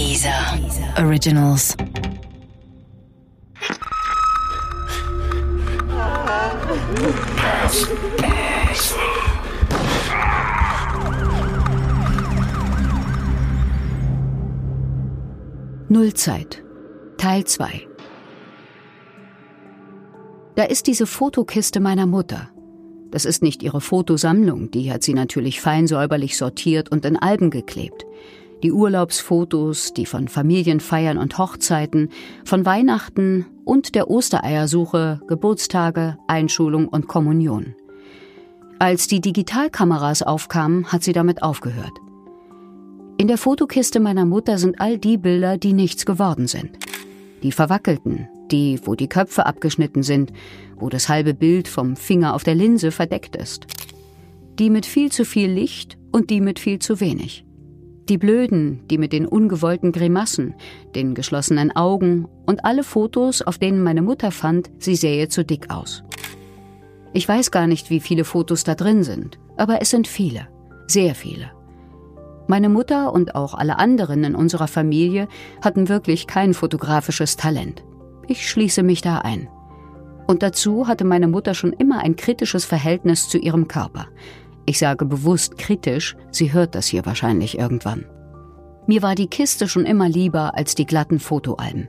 Dieser Originals. Nullzeit. Teil 2. Da ist diese Fotokiste meiner Mutter. Das ist nicht ihre Fotosammlung, die hat sie natürlich fein säuberlich sortiert und in Alben geklebt. Die Urlaubsfotos, die von Familienfeiern und Hochzeiten, von Weihnachten und der Ostereiersuche, Geburtstage, Einschulung und Kommunion. Als die Digitalkameras aufkamen, hat sie damit aufgehört. In der Fotokiste meiner Mutter sind all die Bilder, die nichts geworden sind. Die verwackelten, die, wo die Köpfe abgeschnitten sind, wo das halbe Bild vom Finger auf der Linse verdeckt ist. Die mit viel zu viel Licht und die mit viel zu wenig. Die blöden, die mit den ungewollten Grimassen, den geschlossenen Augen und alle Fotos, auf denen meine Mutter fand, sie sähe zu dick aus. Ich weiß gar nicht, wie viele Fotos da drin sind, aber es sind viele, sehr viele. Meine Mutter und auch alle anderen in unserer Familie hatten wirklich kein fotografisches Talent. Ich schließe mich da ein. Und dazu hatte meine Mutter schon immer ein kritisches Verhältnis zu ihrem Körper. Ich sage bewusst kritisch, sie hört das hier wahrscheinlich irgendwann. Mir war die Kiste schon immer lieber als die glatten Fotoalben.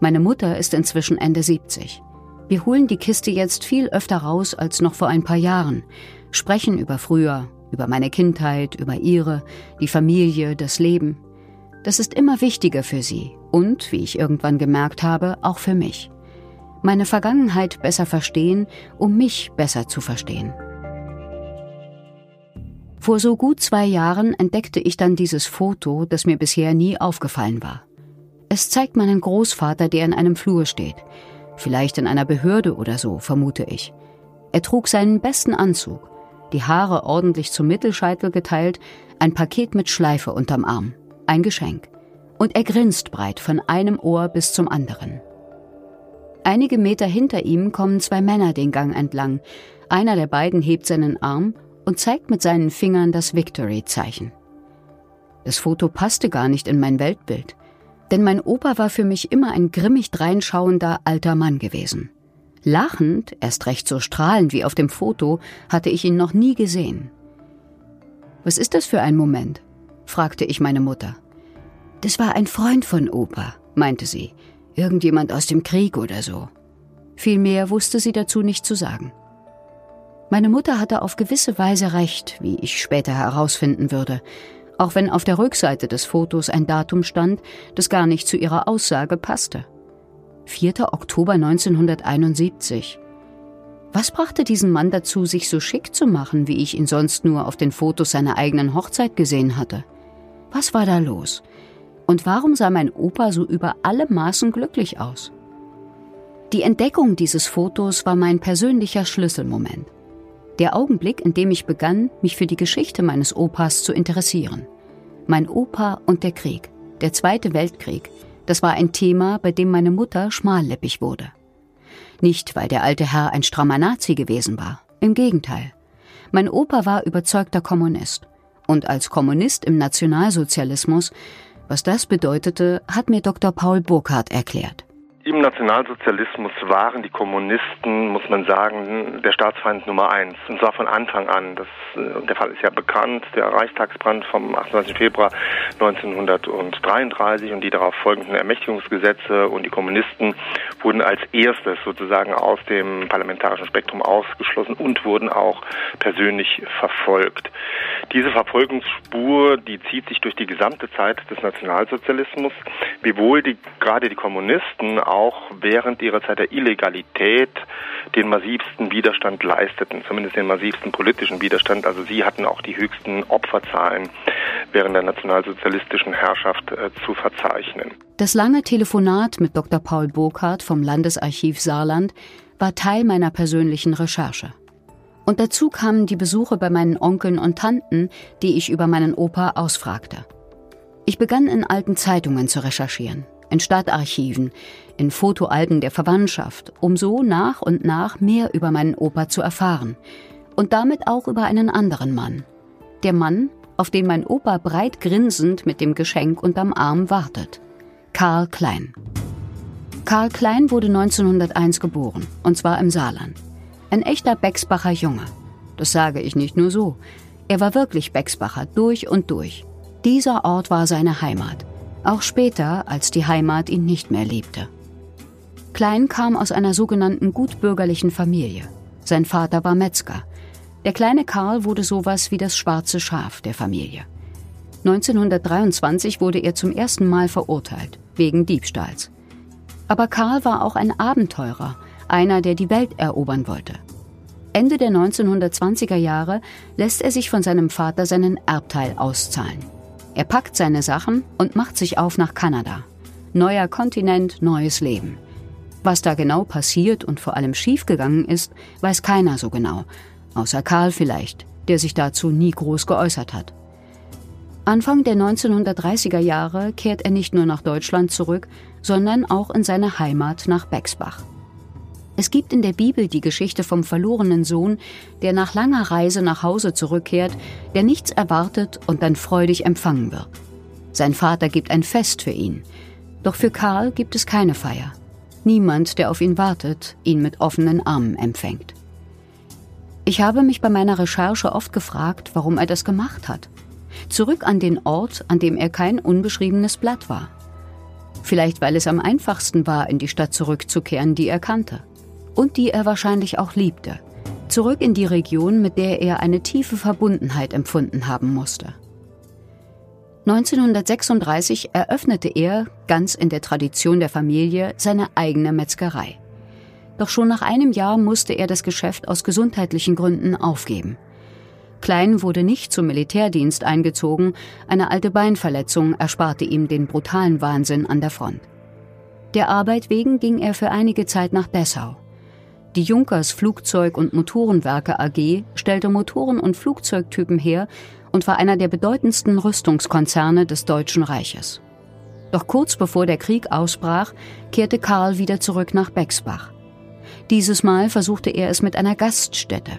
Meine Mutter ist inzwischen Ende 70. Wir holen die Kiste jetzt viel öfter raus als noch vor ein paar Jahren, sprechen über früher, über meine Kindheit, über ihre, die Familie, das Leben. Das ist immer wichtiger für sie und, wie ich irgendwann gemerkt habe, auch für mich. Meine Vergangenheit besser verstehen, um mich besser zu verstehen. Vor so gut zwei Jahren entdeckte ich dann dieses Foto, das mir bisher nie aufgefallen war. Es zeigt meinen Großvater, der in einem Flur steht. Vielleicht in einer Behörde oder so, vermute ich. Er trug seinen besten Anzug, die Haare ordentlich zum Mittelscheitel geteilt, ein Paket mit Schleife unterm Arm ein Geschenk. Und er grinst breit von einem Ohr bis zum anderen. Einige Meter hinter ihm kommen zwei Männer den Gang entlang. Einer der beiden hebt seinen Arm und zeigt mit seinen Fingern das Victory-Zeichen. Das Foto passte gar nicht in mein Weltbild, denn mein Opa war für mich immer ein grimmig dreinschauender alter Mann gewesen. Lachend, erst recht so strahlend wie auf dem Foto, hatte ich ihn noch nie gesehen. Was ist das für ein Moment? fragte ich meine Mutter. Das war ein Freund von Opa, meinte sie. Irgendjemand aus dem Krieg oder so. Viel mehr wusste sie dazu nicht zu sagen. Meine Mutter hatte auf gewisse Weise recht, wie ich später herausfinden würde, auch wenn auf der Rückseite des Fotos ein Datum stand, das gar nicht zu ihrer Aussage passte. 4. Oktober 1971. Was brachte diesen Mann dazu, sich so schick zu machen, wie ich ihn sonst nur auf den Fotos seiner eigenen Hochzeit gesehen hatte? Was war da los? Und warum sah mein Opa so über alle Maßen glücklich aus? Die Entdeckung dieses Fotos war mein persönlicher Schlüsselmoment. Der Augenblick, in dem ich begann, mich für die Geschichte meines Opas zu interessieren. Mein Opa und der Krieg, der Zweite Weltkrieg, das war ein Thema, bei dem meine Mutter schmallippig wurde. Nicht, weil der alte Herr ein strammer Nazi gewesen war. Im Gegenteil. Mein Opa war überzeugter Kommunist. Und als Kommunist im Nationalsozialismus, was das bedeutete, hat mir Dr. Paul Burkhardt erklärt. Im Nationalsozialismus waren die Kommunisten, muss man sagen, der Staatsfeind Nummer eins. Und zwar von Anfang an. Das, äh, der Fall ist ja bekannt, der Reichstagsbrand vom 28. Februar 1933 und die darauf folgenden Ermächtigungsgesetze und die Kommunisten wurden als erstes sozusagen aus dem parlamentarischen Spektrum ausgeschlossen und wurden auch persönlich verfolgt. Diese Verfolgungsspur, die zieht sich durch die gesamte Zeit des Nationalsozialismus, wiewohl die, gerade die Kommunisten auch während ihrer Zeit der Illegalität den massivsten Widerstand leisteten, zumindest den massivsten politischen Widerstand. Also sie hatten auch die höchsten Opferzahlen während der nationalsozialistischen Herrschaft äh, zu verzeichnen. Das lange Telefonat mit Dr. Paul Burkhardt vom Landesarchiv Saarland war Teil meiner persönlichen Recherche. Und dazu kamen die Besuche bei meinen Onkeln und Tanten, die ich über meinen Opa ausfragte. Ich begann in alten Zeitungen zu recherchieren, in Stadtarchiven, in Fotoalben der Verwandtschaft, um so nach und nach mehr über meinen Opa zu erfahren und damit auch über einen anderen Mann. Der Mann, auf den mein Opa breit grinsend mit dem Geschenk unterm Arm wartet. Karl Klein. Karl Klein wurde 1901 geboren, und zwar im Saarland. Ein echter Becksbacher Junge. Das sage ich nicht nur so. Er war wirklich Becksbacher durch und durch. Dieser Ort war seine Heimat. Auch später, als die Heimat ihn nicht mehr liebte. Klein kam aus einer sogenannten gutbürgerlichen Familie. Sein Vater war Metzger. Der kleine Karl wurde sowas wie das schwarze Schaf der Familie. 1923 wurde er zum ersten Mal verurteilt, wegen Diebstahls. Aber Karl war auch ein Abenteurer, einer, der die Welt erobern wollte. Ende der 1920er Jahre lässt er sich von seinem Vater seinen Erbteil auszahlen. Er packt seine Sachen und macht sich auf nach Kanada. Neuer Kontinent, neues Leben. Was da genau passiert und vor allem schiefgegangen ist, weiß keiner so genau, außer Karl vielleicht, der sich dazu nie groß geäußert hat. Anfang der 1930er Jahre kehrt er nicht nur nach Deutschland zurück, sondern auch in seine Heimat nach Bexbach. Es gibt in der Bibel die Geschichte vom verlorenen Sohn, der nach langer Reise nach Hause zurückkehrt, der nichts erwartet und dann freudig empfangen wird. Sein Vater gibt ein Fest für ihn. Doch für Karl gibt es keine Feier. Niemand, der auf ihn wartet, ihn mit offenen Armen empfängt. Ich habe mich bei meiner Recherche oft gefragt, warum er das gemacht hat. Zurück an den Ort, an dem er kein unbeschriebenes Blatt war. Vielleicht weil es am einfachsten war, in die Stadt zurückzukehren, die er kannte. Und die er wahrscheinlich auch liebte. Zurück in die Region, mit der er eine tiefe Verbundenheit empfunden haben musste. 1936 eröffnete er, ganz in der Tradition der Familie, seine eigene Metzgerei. Doch schon nach einem Jahr musste er das Geschäft aus gesundheitlichen Gründen aufgeben. Klein wurde nicht zum Militärdienst eingezogen, eine alte Beinverletzung ersparte ihm den brutalen Wahnsinn an der Front. Der Arbeit wegen ging er für einige Zeit nach Dessau. Die Junkers Flugzeug- und Motorenwerke AG stellte Motoren und Flugzeugtypen her und war einer der bedeutendsten Rüstungskonzerne des Deutschen Reiches. Doch kurz bevor der Krieg ausbrach, kehrte Karl wieder zurück nach Bexbach. Dieses Mal versuchte er es mit einer Gaststätte.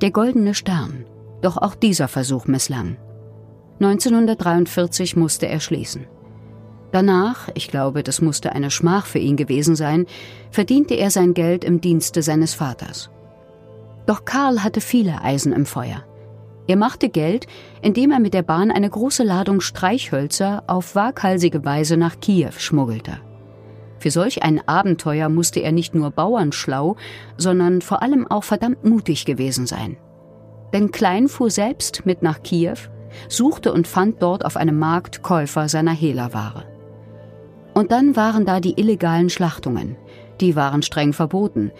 Der Goldene Stern. Doch auch dieser Versuch misslang. 1943 musste er schließen. Danach, ich glaube, das musste eine Schmach für ihn gewesen sein, verdiente er sein Geld im Dienste seines Vaters. Doch Karl hatte viele Eisen im Feuer. Er machte Geld, indem er mit der Bahn eine große Ladung Streichhölzer auf waghalsige Weise nach Kiew schmuggelte. Für solch ein Abenteuer musste er nicht nur bauernschlau, sondern vor allem auch verdammt mutig gewesen sein. Denn Klein fuhr selbst mit nach Kiew, suchte und fand dort auf einem Markt Käufer seiner Hehlerware. Und dann waren da die illegalen Schlachtungen. Die waren streng verboten,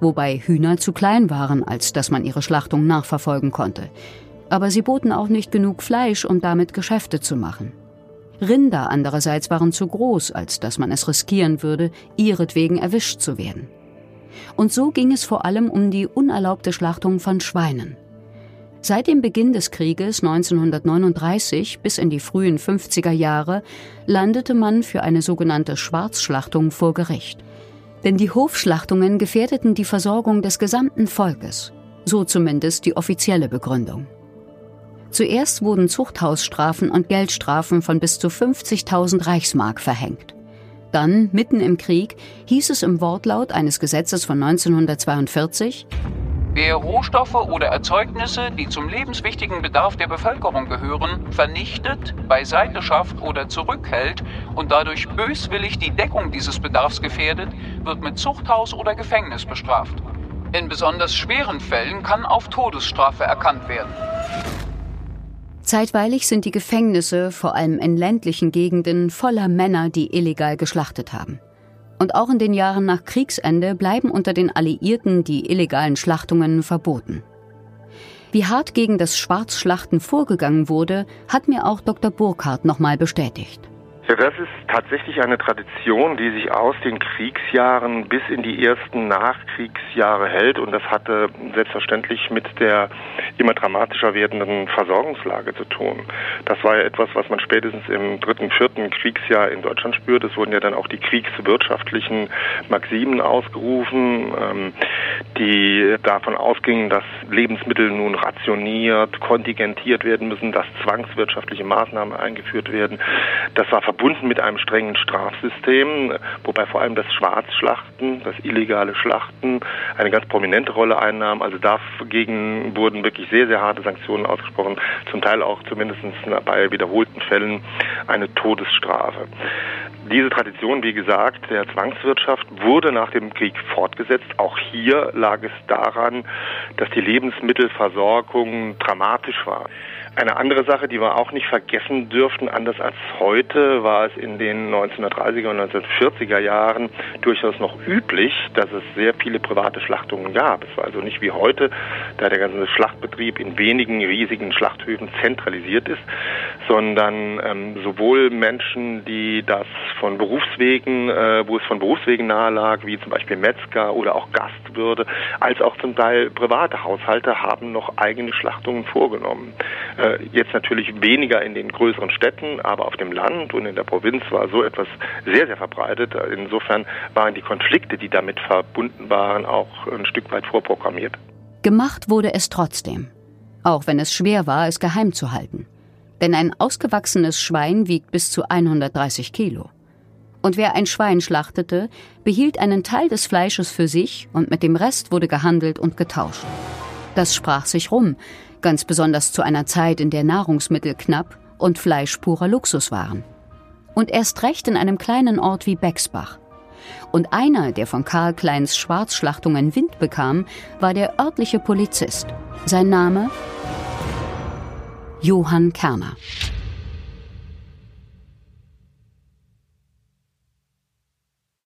wobei Hühner zu klein waren, als dass man ihre Schlachtung nachverfolgen konnte aber sie boten auch nicht genug Fleisch, um damit Geschäfte zu machen. Rinder andererseits waren zu groß, als dass man es riskieren würde, ihretwegen erwischt zu werden. Und so ging es vor allem um die unerlaubte Schlachtung von Schweinen. Seit dem Beginn des Krieges 1939 bis in die frühen 50er Jahre landete man für eine sogenannte Schwarzschlachtung vor Gericht. Denn die Hofschlachtungen gefährdeten die Versorgung des gesamten Volkes, so zumindest die offizielle Begründung. Zuerst wurden Zuchthausstrafen und Geldstrafen von bis zu 50.000 Reichsmark verhängt. Dann, mitten im Krieg, hieß es im Wortlaut eines Gesetzes von 1942, Wer Rohstoffe oder Erzeugnisse, die zum lebenswichtigen Bedarf der Bevölkerung gehören, vernichtet, beiseite schafft oder zurückhält und dadurch böswillig die Deckung dieses Bedarfs gefährdet, wird mit Zuchthaus oder Gefängnis bestraft. In besonders schweren Fällen kann auf Todesstrafe erkannt werden. Zeitweilig sind die Gefängnisse, vor allem in ländlichen Gegenden, voller Männer, die illegal geschlachtet haben. Und auch in den Jahren nach Kriegsende bleiben unter den Alliierten die illegalen Schlachtungen verboten. Wie hart gegen das Schwarzschlachten vorgegangen wurde, hat mir auch Dr. Burkhardt nochmal bestätigt. Ja, das ist tatsächlich eine Tradition, die sich aus den Kriegsjahren bis in die ersten Nachkriegsjahre hält. Und das hatte selbstverständlich mit der immer dramatischer werdenden Versorgungslage zu tun. Das war ja etwas, was man spätestens im dritten, vierten Kriegsjahr in Deutschland spürt. Es wurden ja dann auch die kriegswirtschaftlichen Maximen ausgerufen, ähm, die davon ausgingen, dass Lebensmittel nun rationiert, kontingentiert werden müssen, dass zwangswirtschaftliche Maßnahmen eingeführt werden. Das war verbunden mit einem strengen Strafsystem, wobei vor allem das Schwarzschlachten, das illegale Schlachten eine ganz prominente Rolle einnahm. Also dagegen wurden wirklich sehr, sehr harte Sanktionen ausgesprochen, zum Teil auch zumindest bei wiederholten Fällen eine Todesstrafe. Diese Tradition, wie gesagt, der Zwangswirtschaft wurde nach dem Krieg fortgesetzt. Auch hier lag es daran, dass die Lebensmittelversorgung dramatisch war. Eine andere Sache, die wir auch nicht vergessen dürften, anders als heute, war es in den 1930er und 1940er Jahren durchaus noch üblich, dass es sehr viele private Schlachtungen gab. Es war also nicht wie heute, da der ganze Schlachtbetrieb in wenigen riesigen Schlachthöfen zentralisiert ist, sondern ähm, sowohl Menschen, die das von Berufswegen, äh, wo es von Berufswegen nahe lag, wie zum Beispiel Metzger oder auch Gastwürde, als auch zum Teil private Haushalte haben noch eigene Schlachtungen vorgenommen. Äh, jetzt natürlich weniger in den größeren Städten, aber auf dem Land und in der Provinz war so etwas sehr, sehr verbreitet. Insofern waren die Konflikte, die damit verbunden waren, auch ein Stück weit vorprogrammiert. Gemacht wurde es trotzdem, auch wenn es schwer war, es geheim zu halten. Denn ein ausgewachsenes Schwein wiegt bis zu 130 Kilo. Und wer ein Schwein schlachtete, behielt einen Teil des Fleisches für sich und mit dem Rest wurde gehandelt und getauscht. Das sprach sich rum, ganz besonders zu einer Zeit, in der Nahrungsmittel knapp und Fleisch purer Luxus waren. Und erst recht in einem kleinen Ort wie Bexbach. Und einer, der von Karl Kleins Schwarzschlachtungen Wind bekam, war der örtliche Polizist. Sein Name? Johann Kerner.